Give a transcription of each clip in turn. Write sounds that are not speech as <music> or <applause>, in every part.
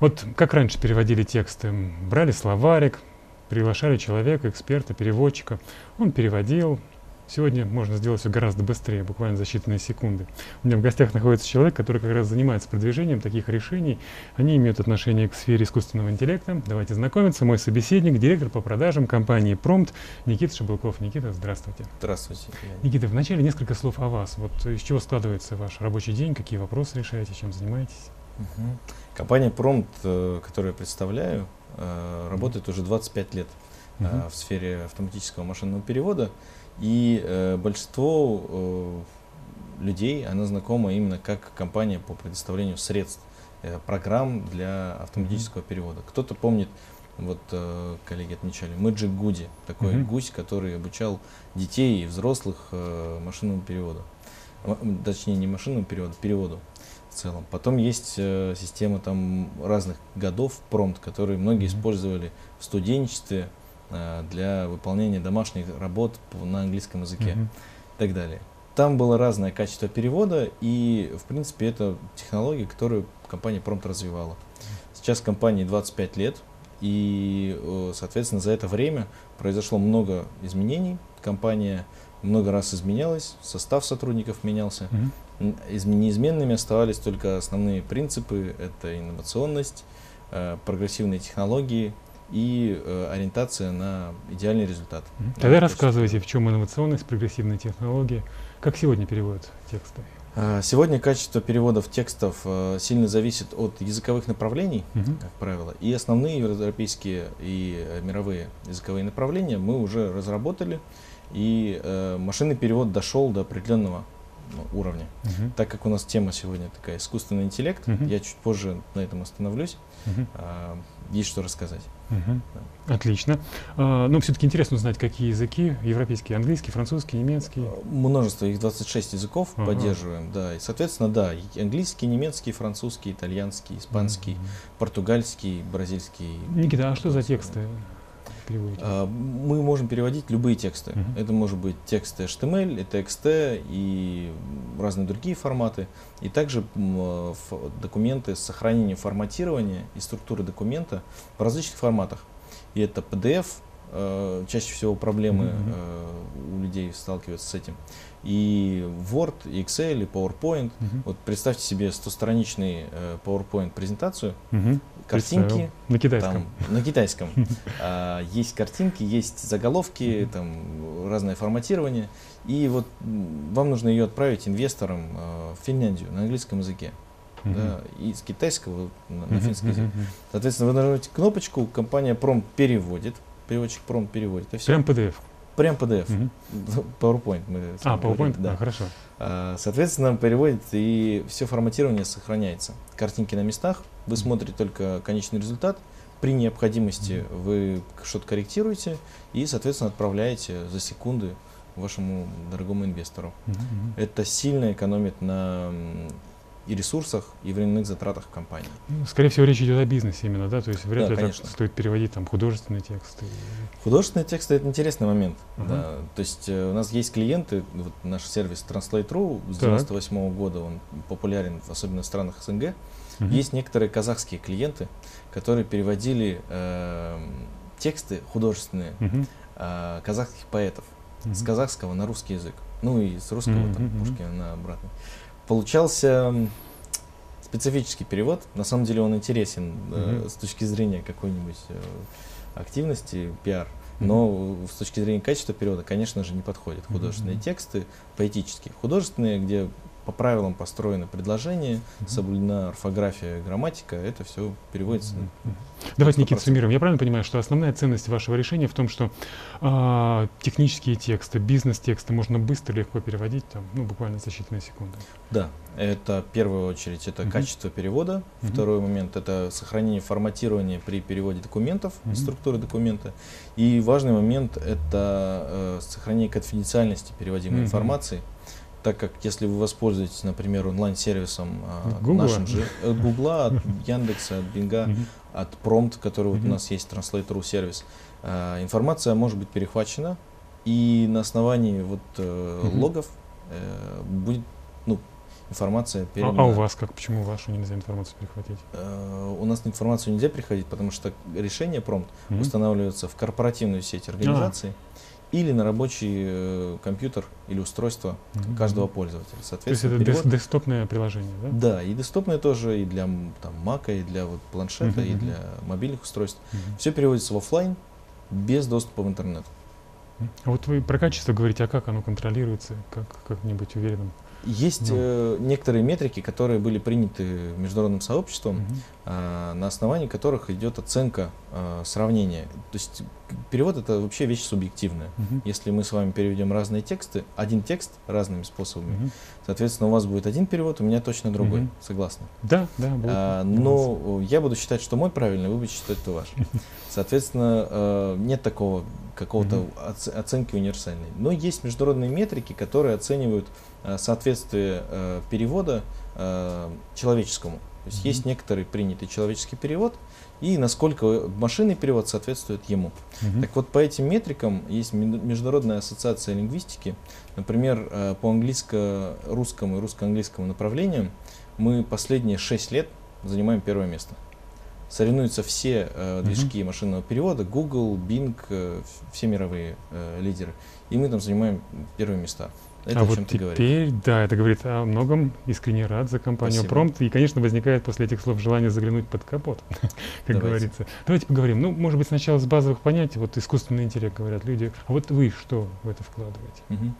Вот как раньше переводили тексты? Брали словарик, приглашали человека, эксперта, переводчика. Он переводил. Сегодня можно сделать все гораздо быстрее, буквально за считанные секунды. У меня в гостях находится человек, который как раз занимается продвижением таких решений. Они имеют отношение к сфере искусственного интеллекта. Давайте знакомиться. Мой собеседник, директор по продажам компании Prompt Никита Шабалков. Никита, здравствуйте. Здравствуйте. Никита, вначале несколько слов о вас. Вот из чего складывается ваш рабочий день, какие вопросы решаете, чем занимаетесь? Угу. Компания Prompt, э, которую я представляю, э, работает уже 25 лет угу. в сфере автоматического машинного перевода. И большинство людей, она знакома именно как компания по предоставлению средств, программ для автоматического перевода. Кто-то помнит, вот коллеги отмечали, Magic Goody, такой mm-hmm. гусь, который обучал детей и взрослых машинному переводу. Точнее, не машинному переводу, переводу в целом. Потом есть э, система там разных годов промпт, которые многие mm-hmm. использовали в студенчестве э, для выполнения домашних работ на английском языке mm-hmm. и так далее. Там было разное качество перевода, и, в принципе, это технология, которую компания Промпт развивала. Сейчас компании 25 лет, и, э, соответственно, за это время произошло много изменений. Компания много раз изменялась, состав сотрудников менялся. Mm-hmm неизменными оставались только основные принципы. Это инновационность, э, прогрессивные технологии и э, ориентация на идеальный результат. Тогда рассказывайте, в чем инновационность, прогрессивные технологии, как сегодня переводят тексты? А, сегодня качество переводов текстов э, сильно зависит от языковых направлений, угу. как правило, и основные европейские и мировые языковые направления мы уже разработали, и машинный перевод дошел до определенного уровня. Угу. Так как у нас тема сегодня такая искусственный интеллект, угу. я чуть позже на этом остановлюсь. Угу. А, есть что рассказать. Угу. Да. Отлично. А, но все-таки интересно узнать, какие языки, европейские, английский, французский, немецкий. А, множество, их 26 языков ага. поддерживаем, да. И, соответственно, да, английский, немецкий, французский, итальянский, испанский, угу. португальский, бразильский. Никита, а что за тексты? Переводите? А, мы можем переводить любые тексты. Uh-huh. Это может быть тексты HTML, это XT и разные другие форматы. И также документы с сохранением форматирования и структуры документа в различных форматах. И это PDF, э, чаще всего проблемы uh-huh. у людей сталкиваются с этим. И Word, и Excel, и PowerPoint. Uh-huh. Вот представьте себе 100-страничный э, PowerPoint презентацию, uh-huh картинки. На китайском. Там, на китайском. <laughs> а, есть картинки, есть заголовки, там разное форматирование. И вот вам нужно ее отправить инвесторам э, в Финляндию на английском языке. Uh-huh. Да, и с китайского на, на финский язык. Uh-huh. Соответственно, вы нажимаете кнопочку, компания Пром переводит, переводчик Пром переводит. И все. Прям PDF. Прям PDF. Uh-huh. PowerPoint. Мы а, PowerPoint, говорили, да. А, хорошо. А, соответственно, переводит, и все форматирование сохраняется. Картинки на местах, вы смотрите только конечный результат. При необходимости вы что-то корректируете и, соответственно, отправляете за секунды вашему дорогому инвестору. Mm-hmm. Это сильно экономит на и ресурсах, и временных затратах компании. Ну, скорее всего, речь идет о бизнесе именно, да? То есть вряд да, ли конечно. стоит переводить там художественные тексты. Художественные тексты это интересный момент. Uh-huh. Да. То есть э, у нас есть клиенты, вот наш сервис Translate.ru с 98 -го года, он популярен, особенно в странах СНГ. Uh-huh. Есть некоторые казахские клиенты, которые переводили э, тексты художественные uh-huh. э, казахских поэтов uh-huh. с казахского на русский язык. Ну и с русского uh-huh. там Пушкина на обратный получался специфический перевод. На самом деле он интересен mm-hmm. э, с точки зрения какой-нибудь э, активности, пиар. Но mm-hmm. с точки зрения качества перевода, конечно же, не подходят художественные mm-hmm. тексты, поэтические. Художественные, где по правилам построено предложение, mm-hmm. соблюдена орфография, грамматика, это все переводится. Mm-hmm. Давайте, Никита, суммируем. Я правильно понимаю, что основная ценность вашего решения в том, что э, технические тексты, бизнес-тексты можно быстро, легко переводить, там, ну, буквально за считанные секунды? Да, это в первую очередь это uh-huh. качество перевода. Uh-huh. Второй момент это сохранение форматирования при переводе документов, uh-huh. структуры документа. И важный момент это э, сохранение конфиденциальности переводимой uh-huh. информации так как если вы воспользуетесь, например, онлайн-сервисом э, нашим же, от Гугла, от Яндекса, от Бинга, от Prompt, который вот у нас есть, Translator сервис, э, информация может быть перехвачена, и на основании вот э, логов э, будет, ну, информация А, передана. а у вас как? Почему вашу нельзя информацию перехватить? Э, У нас информацию нельзя приходить, потому что решение промпт Мгм. устанавливается в корпоративную сеть организации или на рабочий э, компьютер или устройство Мгм. каждого пользователя. То есть Соответственно, это перевод- дес- десктопное приложение, да? Да, и доступное тоже и для там, Mac, и для вот, планшета, Мгм, и для мобильных устройств. Мгм. Все переводится в офлайн без доступа в интернет. А вот вы про качество говорите, а как оно контролируется? Как, как-нибудь уверенным? Есть Ну. э, некоторые метрики, которые были приняты международным сообществом, Мгм. а, на основании которых идет оценка а, сравнения. То есть перевод это вообще вещь субъективная. Мгм. Если мы с вами переведем разные тексты, один текст разными способами, Мгм. соответственно, у вас будет один перевод, у меня точно другой. Мгм. Согласны? Да, да, будет А, но я буду считать, что мой правильный, вы будете считать, что ваш. <laughs> Соответственно, э, нет такого какого-то оц- оценки универсальной. Но есть международные метрики, которые оценивают э, соответствие э, перевода э, человеческому. То есть Мгм. есть некоторый принятый человеческий перевод, и насколько машинный перевод соответствует ему. Мгм. Так вот, по этим метрикам есть Международная ассоциация лингвистики. Например, э, по английско-русскому и русско-английскому направлениям мы последние 6 лет занимаем первое место. Соревнуются все э, движки машинного перевода, Google, Bing, э, все мировые э, лидеры. И мы там занимаем первые места. Это а о вот чем-то говорит. теперь, да, это говорит о многом. Искренне рад за компанию Спасибо. Промпт. И, конечно, возникает после этих слов желание заглянуть под капот, <laughs> как Давайте. говорится. Давайте поговорим. Ну, может быть, сначала с базовых понятий. Вот искусственный интеллект, говорят люди. А вот вы что в это вкладываете? Мгм.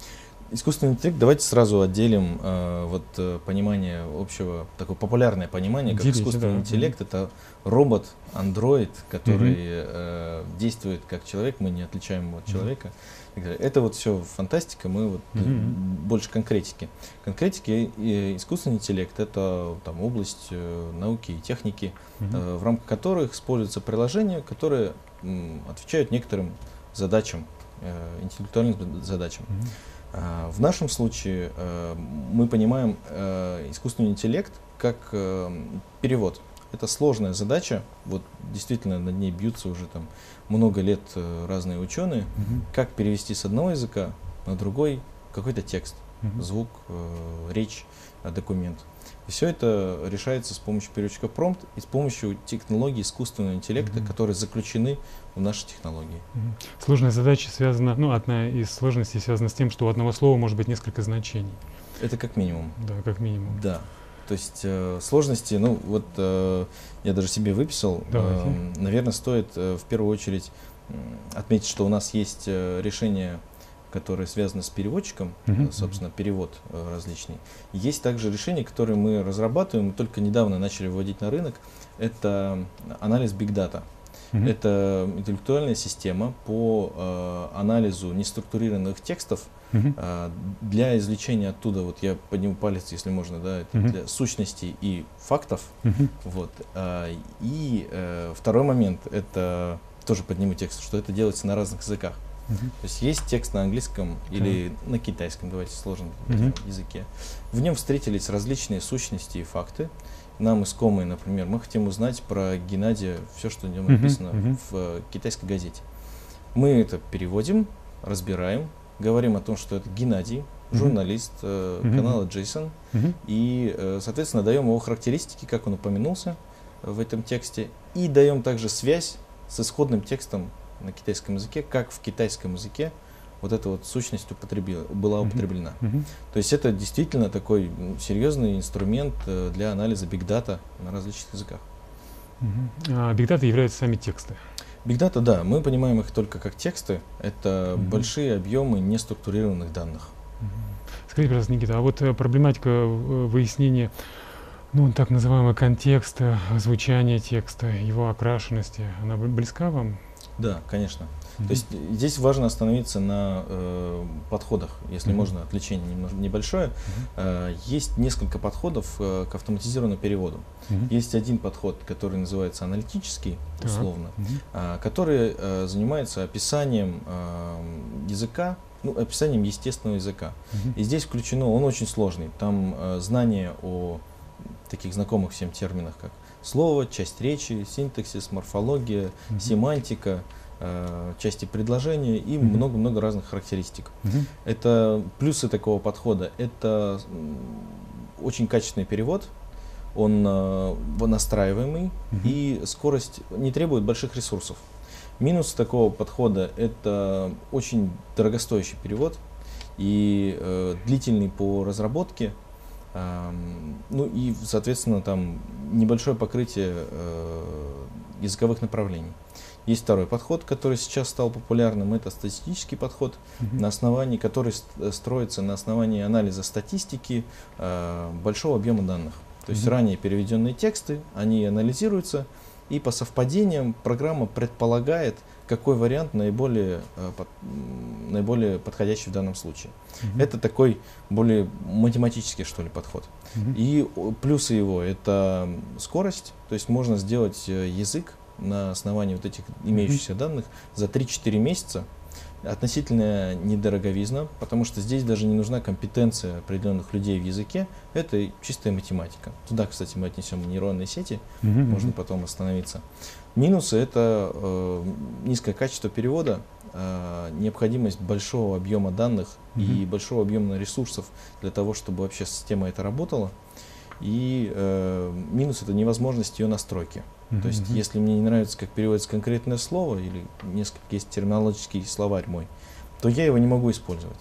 Искусственный интеллект, давайте сразу отделим э, вот э, понимание общего, такое популярное понимание, как Делите, искусственный да. интеллект, это робот, андроид, который э, действует как человек, мы не отличаем его от человека. далее. Это вот все фантастика, мы вот Мгм. больше конкретики. Конкретики и искусственный интеллект это там область э, науки и техники, Мгм. э, в рамках которых используются приложения, которые м, отвечают некоторым задачам, э, интеллектуальным задачам. Мгм. А, В нашем случае э, мы понимаем э, искусственный интеллект как э, перевод. Это сложная задача, вот действительно над ней бьются уже там много лет разные ученые. Мгм. Как перевести с одного языка на другой какой-то текст, Мгм. звук, э, речь, э, документ. И все это решается с помощью переводчика промпт и с помощью технологий искусственного интеллекта, Мгм. которые заключены в наши технологии. Мгм. Сложная задача связана, ну, одна из сложностей связана с тем, что у одного слова может быть несколько значений. Это как минимум. Да, как минимум. Да. То есть э, сложности, ну вот э, я даже себе выписал, Давайте. наверное, стоит э, в первую очередь м, отметить, что у нас есть э, решения, которые связаны с переводчиком, э, собственно, перевод э, различный. Есть также решения, которые мы разрабатываем, мы только недавно начали вводить на рынок. Это анализ Big Data. Мгм. Это интеллектуальная система по э, анализу неструктурированных текстов Мгм. а, для извлечения оттуда, вот я подниму палец, если можно, да, это Мгм. для сущностей и фактов. Мгм. Вот. а, И э, второй момент, это тоже подниму текст, что это делается на разных языках. То есть есть текст на английском или на китайском, давайте сложном Мгм. языке. В нем встретились различные сущности и факты. Нам искомые, например, мы хотим узнать про Геннадия все, что в нем написано мгм. в китайской газете. Мы это переводим, разбираем, говорим о том, что это Геннадий, журналист э, Мгм. канала Джейсон, Мгм. и, э, соответственно, даем его характеристики, как он упомянулся в этом тексте, и даем также связь с исходным текстом на китайском языке, как в китайском языке вот эта вот сущность употребила, была употреблена. Мгм. То есть это действительно такой серьезный инструмент э, для анализа data на различных языках. Мгм. А Big Data являются сами тексты. Data, да, мы понимаем их только как тексты. Это Мгм. большие объемы неструктурированных данных. Мгм. Скажите, пожалуйста, Никита, а вот э, проблематика э, выяснения ну, так называемого контекста, звучания текста, его окрашенности, она бл- близка вам? Да, конечно. Мгм. То есть э, здесь важно остановиться на э, подходах, если Мгм. можно, отвлечение немного небольшое. Мгм. Э, есть несколько подходов э, к автоматизированному переводу. Мгм. Есть один подход, который называется аналитический, условно, Мгм. а, который э, занимается описанием э, языка, ну, описанием естественного языка. Мгм. И здесь включено, он очень сложный. Там э, знание о таких знакомых всем терминах, как слово, часть речи, синтаксис, морфология, Мгм. семантика, э, части предложения и много-много разных характеристик. Мгм. Это плюсы такого подхода. Это очень качественный перевод, он э, настраиваемый угу. и скорость не требует больших ресурсов. Минус такого подхода это очень дорогостоящий перевод и э, длительный по разработке, ну и соответственно там небольшое покрытие э, языковых направлений. Есть второй подход, который сейчас стал популярным, это статистический подход, uh-huh. на основании, который строится на основании анализа статистики э, большого объема данных. То есть mm-hmm. ранее переведенные тексты, они анализируются, и по совпадениям программа предполагает, какой вариант наиболее, э, наиболее подходящий в данном случае. Mm-hmm. Это такой более математический, что ли, подход. Mm-hmm. И плюсы его это скорость, то есть можно сделать э, язык на основании вот этих имеющихся mm-hmm. данных за 3-4 месяца относительная недороговизна, потому что здесь даже не нужна компетенция определенных людей в языке, это чистая математика. Туда, кстати, мы отнесем нейронные сети, mm-hmm. можно потом остановиться. Минусы это э, низкое качество перевода, э, необходимость большого объема данных mm-hmm. и большого объема ресурсов для того, чтобы вообще система это работала. И э, минус это невозможность ее настройки. Mm-hmm. То есть, если мне не нравится, как переводится конкретное слово, или несколько есть терминологический словарь мой, то я его не могу использовать.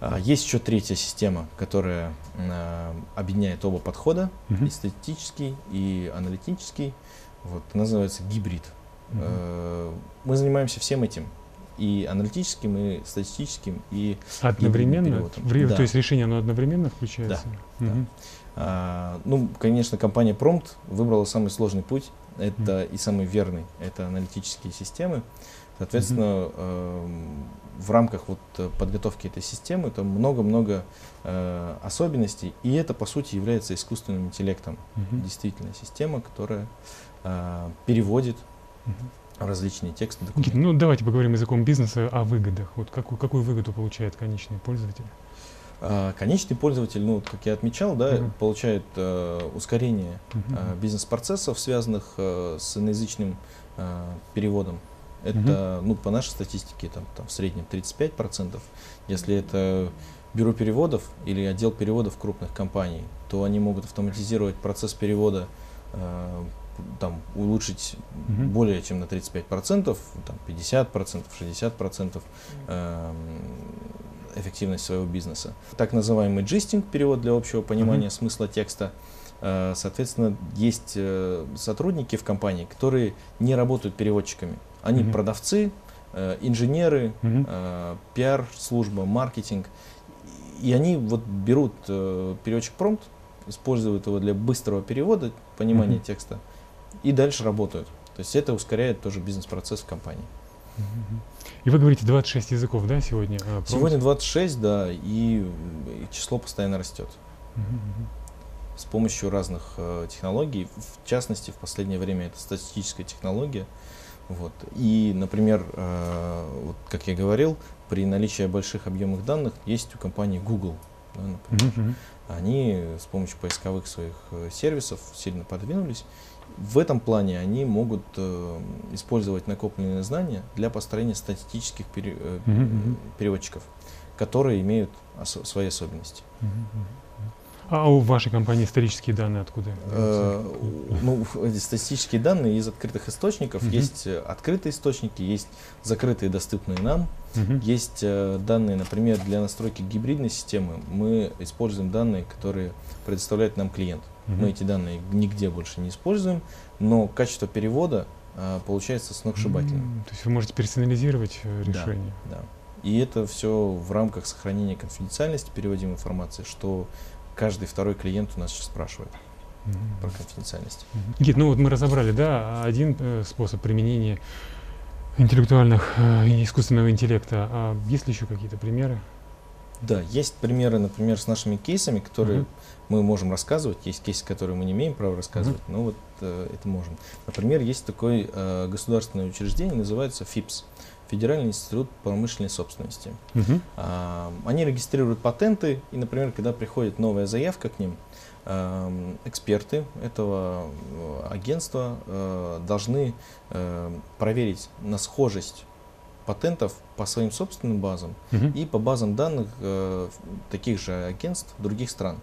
А, есть еще третья система, которая а, объединяет оба подхода, mm-hmm. и статистический, и аналитический. Вот, называется гибрид. Mm-hmm. Мы занимаемся всем этим и аналитическим, и статистическим, и одновременно. В, да. То есть решение оно одновременно включается. Да. Угу. да. А, ну, конечно, компания Prompt выбрала самый сложный путь, это и самый верный, это аналитические системы. Соответственно, mm-hmm. э, в рамках вот подготовки этой системы там много-много э, особенностей, и это по сути является искусственным интеллектом. Mm-hmm. Действительно, система, которая э, переводит mm-hmm. различные тексты. Документы. Ну, давайте поговорим языком бизнеса о выгодах. Вот какую, какую выгоду получает конечный пользователь? А, конечный пользователь, ну, как я отмечал, да, uh-huh. получает э, ускорение uh-huh. э, бизнес-процессов, связанных э, с иноязычным э, переводом. Это, uh-huh. ну, по нашей статистике, там, там в среднем 35%. Если это бюро переводов или отдел переводов крупных компаний, то они могут автоматизировать процесс перевода, э, там, улучшить uh-huh. более чем на 35%, там, 50%, 60%. Э, эффективность своего бизнеса. Так называемый джистинг, перевод для общего понимания mm-hmm. смысла текста. Э, соответственно, есть э, сотрудники в компании, которые не работают переводчиками. Они mm-hmm. продавцы, э, инженеры, mm-hmm. пиар-служба, маркетинг. И они вот берут переводчик промпт, используют его для быстрого перевода, понимания mm-hmm. текста, и дальше работают. То есть это ускоряет тоже бизнес-процесс в компании. И вы говорите 26 языков, да, сегодня? А, сегодня 26, да, и, и число постоянно растет. С помощью разных э, технологий, в частности, в последнее время это статистическая технология. Вот. И, например, э, вот, как я говорил, при наличии больших объемов данных есть у компании Google. Да, например. Они с помощью поисковых своих э, сервисов сильно подвинулись в этом плане они могут э, использовать накопленные знания для построения статистических пере, э, mm-hmm. переводчиков, которые имеют ос- свои особенности. Mm-hmm. А у вашей компании исторические данные откуда? Э, ну, статистические данные из открытых источников. Uh-huh. Есть э, открытые источники, есть закрытые, доступные нам. Uh-huh. Есть э, данные, например, для настройки гибридной системы. Мы используем данные, которые предоставляет нам клиент. Uh-huh. Мы эти данные нигде больше не используем, но качество перевода э, получается сногсшибательным. То есть вы можете персонализировать э, решение. Да, да. И это все в рамках сохранения конфиденциальности переводимой информации, что каждый второй клиент у нас сейчас спрашивает mm-hmm. про конфиденциальность. Mm-hmm. Гид, ну вот мы разобрали, да, один э, способ применения интеллектуальных э, и искусственного интеллекта. А есть ли еще какие-то примеры? Да, есть примеры, например, с нашими кейсами, которые uh-huh. Мы можем рассказывать. Есть кейсы, которые мы не имеем права рассказывать, uh-huh. но вот э, это можем. Например, есть такое э, государственное учреждение, называется ФИПС. Федеральный институт промышленной собственности. Угу. А, они регистрируют патенты, и, например, когда приходит новая заявка к ним, а, эксперты этого э, агентства а, должны проверить на схожесть патентов по своим собственным базам угу. и по базам данных таких же агентств других стран.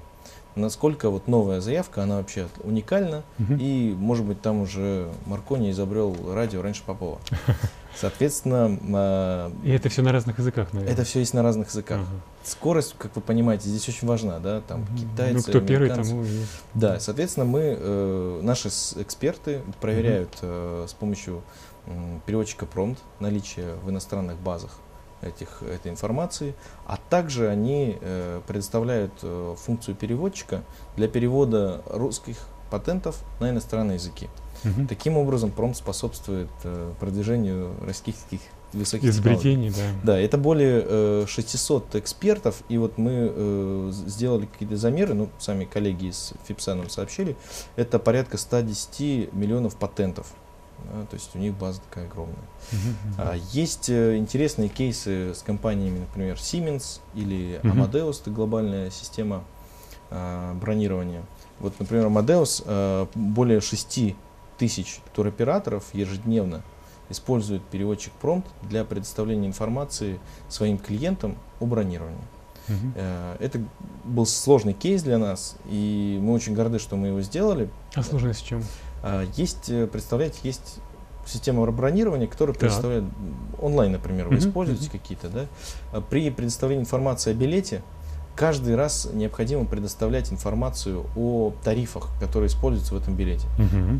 Насколько вот новая заявка, она вообще уникальна, Мгм. и, может быть, там уже Маркони изобрел радио раньше Попова. <laughs> Соответственно, а, И это все на разных языках, наверное. это все есть на разных языках. Ага. Скорость, как вы понимаете, здесь очень важна, да, там китайцы, Ну, кто первый, тому. Да, соответственно, мы, э, наши эксперты проверяют э, с помощью переводчика Prompt наличие в иностранных базах этих, этой информации, а также они э, предоставляют э, функцию переводчика для перевода русских патентов на иностранные языки. Мгм. Таким образом, Prompt способствует э, продвижению российских высоких. Изобретений, да. Да, это более э, 600 экспертов, и вот мы э, сделали какие-то замеры, ну, сами коллеги из ФИПСа нам сообщили, это порядка 110 миллионов патентов. Да, то есть у них база такая огромная. А, есть э, интересные кейсы с компаниями, например, Siemens или. Amadeus, это глобальная система а, бронирования. Вот, например, Amadeus а, более 6 тысяч туроператоров ежедневно использует переводчик Prompt для предоставления информации своим клиентам о бронировании. Э, Это был сложный кейс для нас, и мы очень горды, что мы его сделали. А сложность в чем? А, Есть, э, представляете, есть система бронирования, которая Так. предоставляет м, онлайн, например, вы используете какие-то, да? А При предоставлении информации о билете каждый раз необходимо предоставлять информацию о тарифах, которые используются в этом билете.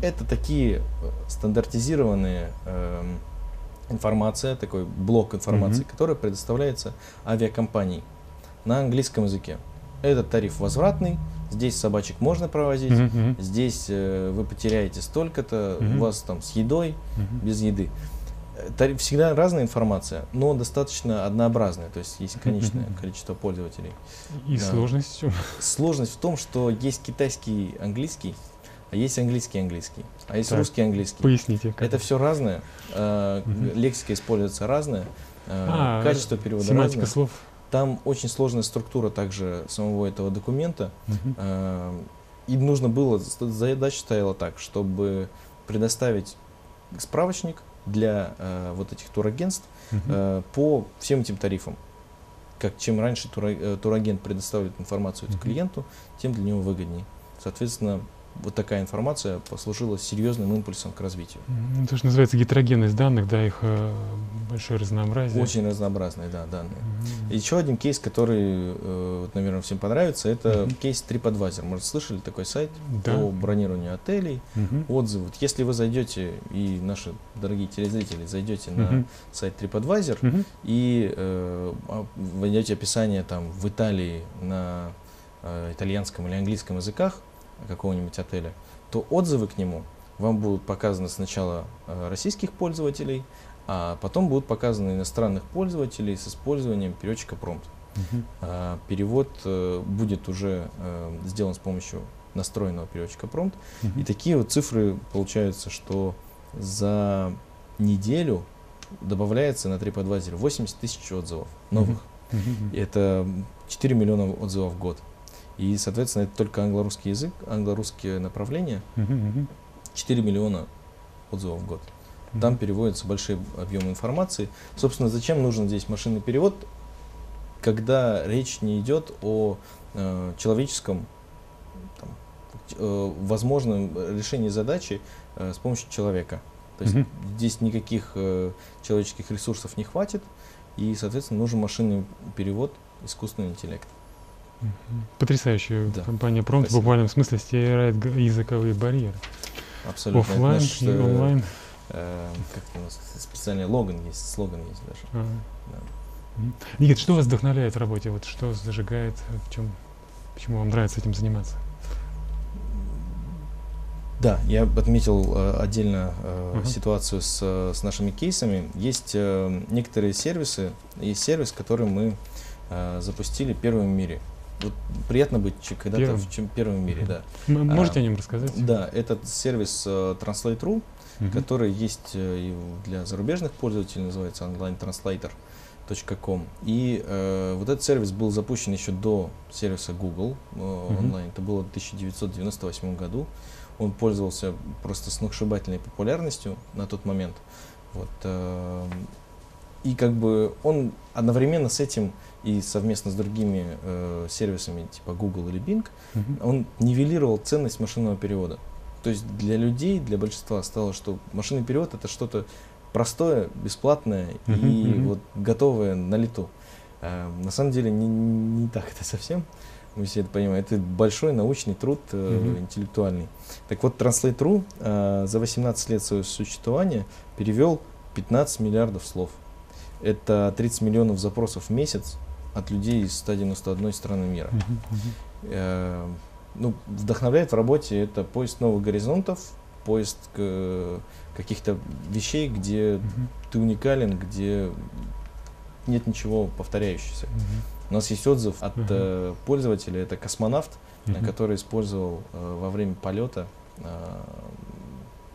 Это такие э, стандартизированные эм, информация, такой блок информации, Мгм. который предоставляется авиакомпанией на английском языке. Этот тариф возвратный, здесь собачек можно провозить, мгм, здесь э, вы потеряете столько-то, Мгм. у вас там с едой, мгм. без еды. Э, всегда разная информация, но достаточно однообразная, то есть есть конечное Мгм. количество пользователей. И Да. сложность в чем? Сложность в том, что есть китайский английский, а есть английский английский, а есть Так. русский английский. Поясните. как Это все разное, э, Мгм. лексика используется разная, э, А, качество перевода Семантика разное. слов. Там очень сложная структура также самого этого документа. Мгм. Э, И нужно было, задача стояла так, чтобы предоставить справочник для э, вот этих турагентств Мгм. э, по всем этим тарифам. Как чем раньше тура- э, турагент предоставит информацию Мгм. клиенту, тем для него выгоднее. Соответственно, вот такая информация послужила серьезным импульсом к развитию. Ну, То, что называется гетерогенность данных, да, их э, большое разнообразие. Очень разнообразные, да, данные. Мгм. Еще один кейс, который, э, вот, наверное, всем понравится, это Мгм. кейс TripAdvisor. Может, слышали такой сайт Да. по бронированию отелей, Мгм. отзывы. Вот если вы зайдете, и наши дорогие телезрители, зайдете на Мгм. сайт TripAdvisor Мгм. и э, войдете описание там в Италии на э, итальянском или английском языках какого-нибудь отеля, то отзывы к нему вам будут показаны сначала э, российских пользователей, а потом будут показаны иностранных пользователей с использованием переводчика. Мгм. А, Перевод э, будет уже э, сделан с помощью настроенного переводчика Prompt. Мгм. И такие вот цифры получаются, что за неделю добавляется на TripAdvisor 80 тысяч отзывов новых. Мгм. И Это 4 миллиона отзывов в год. И, соответственно, это только англо-русский язык, англо-русские направления, Мгм. Мгм. 4 миллиона отзывов в год. Там переводятся большие объемы информации. Собственно, зачем нужен здесь машинный перевод, когда речь не идет о э, человеческом там, э, возможном решении задачи э, с помощью человека. То есть Мгм. здесь никаких э, человеческих ресурсов не хватит, и, соответственно, нужен машинный перевод, искусственный интеллект. Потрясающая Да. компания PROMT в буквальном смысле стирает языковые барьеры. Абсолютно. Оффлайн и онлайн. э, как у нас специальный логан есть, слоган есть даже. А. Да. Никит, что вас вдохновляет в работе? Вот что зажигает, в чем, почему вам нравится этим заниматься? Да, я отметил э, отдельно э, Мгм. ситуацию с, с нашими кейсами. Есть э, некоторые сервисы, есть сервис, который мы э, запустили первым в мире. Вот приятно быть когда-то Первым? в чем первым в мире, да. М- Можете А, о нем рассказать? Да, этот сервис э, Translate.ru, Мгм. который есть э, и для зарубежных пользователей, называется onlinetranslator.com. И э, вот этот сервис был запущен еще до сервиса Google э, Мгм. онлайн. Это было в 1998 году. Он пользовался просто сногсшибательной популярностью на тот момент. Вот, э, и как бы он одновременно с этим и совместно с другими э, сервисами типа Google или Bing, mm-hmm. он нивелировал ценность машинного перевода. То есть для людей, для большинства стало, что машинный перевод это что-то простое, бесплатное mm-hmm. и mm-hmm. вот готовое на лету. Э, на самом деле не, не так это совсем. Мы все это понимаем. Это большой научный труд э, mm-hmm. интеллектуальный. Так вот, Translate.ru э, за 18 лет своего существования перевел 15 миллиардов слов. Это 30 миллионов запросов в месяц от людей из 191 страны мира. Э, ну, вдохновляет в работе это поиск новых горизонтов, поиск э, каких-то вещей, где ты уникален, где нет ничего повторяющегося. У нас есть отзыв от э, пользователя, это космонавт, uh который использовал э, во время полета э,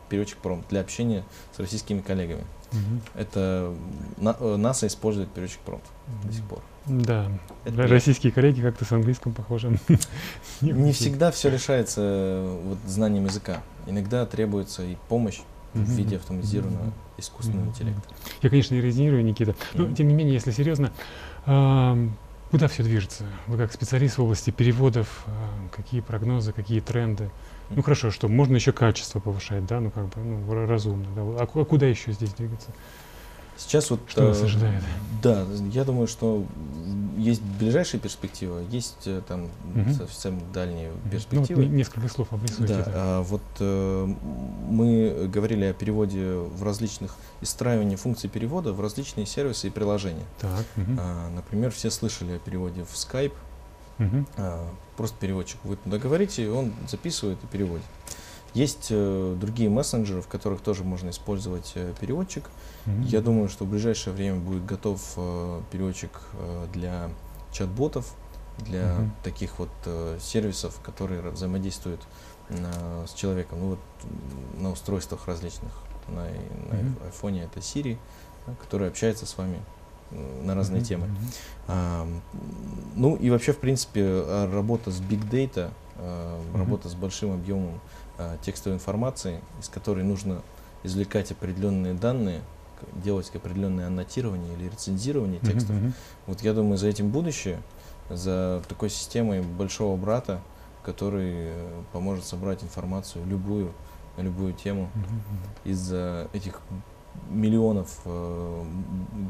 переводчик пром для общения с российскими коллегами. Угу. Это на, э, НАСА использует переводчик пром угу. до сих пор. Да, Это российские коллеги как-то с английским похожи. <laughs> Не всегда все решается э, вот, знанием языка. Иногда требуется и помощь в виде автоматизированного искусственного интеллекта. Я, конечно, не резонирую, Никита. Но, тем не менее, если серьезно, куда все движется? Вы как специалист в области переводов, какие прогнозы, какие тренды? Ну хорошо, что можно еще качество повышать, да, ну как бы ну, разумно. Да. А, а куда еще здесь двигаться? Сейчас вот что нас э, ожидает? Да, я думаю, что есть ближайшая перспектива, есть э, там угу. совсем дальние перспективы. Ну, вот несколько слов обрисуйте. Да, а, вот э, мы говорили о переводе в различных истраивании функций перевода в различные сервисы и приложения. Так, угу. а, например, все слышали о переводе в Skype. Угу. А, просто переводчик. Вы туда говорите, он записывает и переводит. Есть э, другие мессенджеры, в которых тоже можно использовать э, переводчик. Mm-hmm. Я думаю, что в ближайшее время будет готов э, переводчик э, для чат-ботов, для mm-hmm. таких вот э, сервисов, которые взаимодействуют э, с человеком. Ну вот на устройствах различных. На, на mm-hmm. iPhone это Siri, да, который общается с вами на разные mm-hmm. темы. А, ну и вообще, в принципе, работа с Big Data, а, mm-hmm. работа с большим объемом а, текстовой информации, из которой нужно извлекать определенные данные, делать определенное аннотирование или рецензирование текстов. Mm-hmm. Вот я думаю, за этим будущее, за такой системой большого брата, который э, поможет собрать информацию любую на любую тему mm-hmm. из этих миллионов э,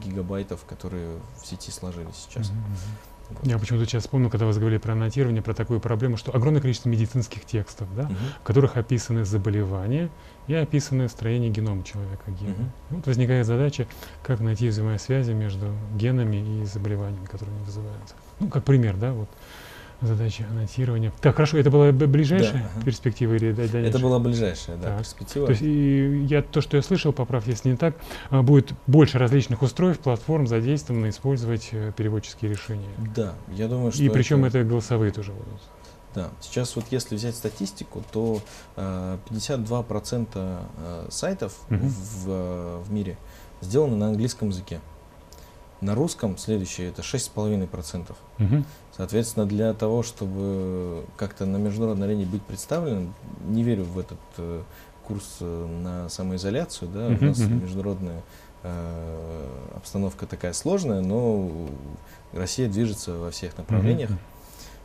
гигабайтов, которые в сети сложились сейчас. Mm-hmm. Вот. Я почему-то сейчас вспомнил, когда вы говорили про аннотирование, про такую проблему, что огромное количество медицинских текстов, да, uh в которых описаны заболевания и описаны строение генома человека, гена. uh Вот возникает задача, как найти взаимосвязи между генами и заболеваниями, которые они вызывают. Ну, как пример, да, вот Задача аннотирования. Так, хорошо, это была ближайшая да, перспектива или дальнейшая? Это была ближайшая, да, так. перспектива. То есть и я, то, что я слышал, поправь, если не так, а, будет больше различных устройств, платформ задействовано использовать э, переводческие решения. Да, я думаю, что И причем это, это голосовые тоже будут. Да, сейчас вот если взять статистику, то э, 52% э, сайтов угу. в, в мире сделаны на английском языке. На русском следующее это 6,5%. Угу. Соответственно, для того, чтобы как-то на международной арене быть представленным, не верю в этот э, курс э, на самоизоляцию. Да? У нас международная э, обстановка такая сложная, но Россия движется во всех направлениях.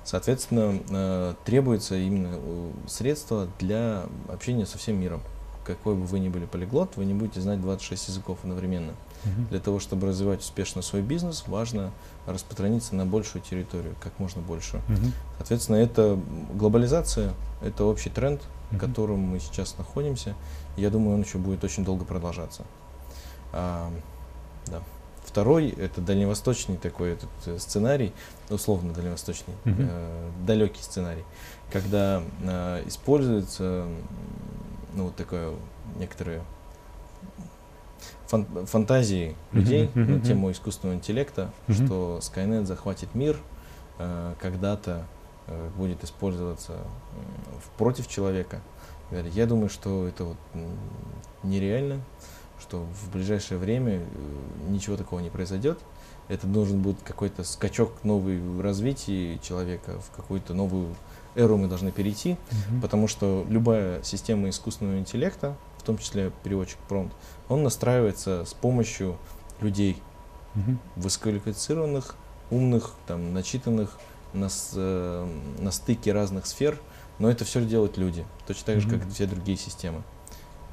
Соответственно, э, требуется именно э, средства для общения со всем миром. Какой бы вы ни были полиглот, вы не будете знать 26 языков одновременно. Угу. Для того, чтобы развивать успешно свой бизнес, важно распространиться на большую территорию, как можно больше. Угу. Соответственно, это глобализация, это общий тренд, угу. в котором мы сейчас находимся. Я думаю, он еще будет очень долго продолжаться. А, да. Второй это дальневосточный такой этот э, сценарий, условно дальневосточный, угу. э, далекий сценарий, когда э, используется ну, вот такое некоторое фан фантазии людей uh-huh, uh-huh, на тему искусственного интеллекта, uh-huh. что Skynet захватит мир, э, когда-то э, будет использоваться э, против человека. Я думаю, что это вот нереально, что в ближайшее время э, ничего такого не произойдет. Это должен быть какой-то скачок новый в развитии человека, в какую-то новую эру мы должны перейти, uh-huh. потому что любая система искусственного интеллекта, в том числе переводчик промпт, он настраивается с помощью людей. угу. высококвалифицированных, умных, там, начитанных на, э, на стыке разных сфер, но это все делают люди, точно так же, угу. как и все другие системы.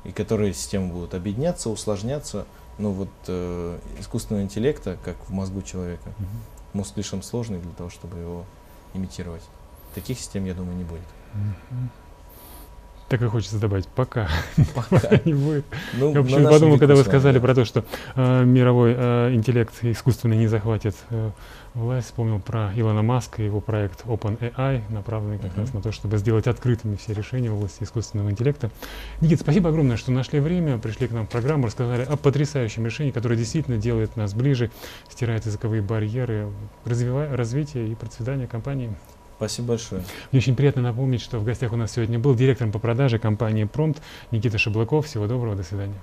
И которые системы будут объединяться, усложняться, но вот э, искусственного интеллекта, как в мозгу человека, угу. мозг слишком сложный для того, чтобы его имитировать. Таких систем, я думаю, не будет. Угу. Так и хочется добавить, пока, пока <laughs> не будет. Ну, я вообще подумал, когда вы сказали про то, что э, мировой э, интеллект искусственный не захватит э, власть, вспомнил про Илона Маска и его проект OpenAI, направленный как uh-huh. раз на то, чтобы сделать открытыми все решения в области искусственного интеллекта. Никит, спасибо огромное, что нашли время, пришли к нам в программу, рассказали о потрясающем решении, которое действительно делает нас ближе, стирает языковые барьеры, развивая развитие и процветание компании. Спасибо большое. Мне очень приятно напомнить, что в гостях у нас сегодня был директор по продаже компании «Промпт» Никита Шаблаков. Всего доброго, до свидания.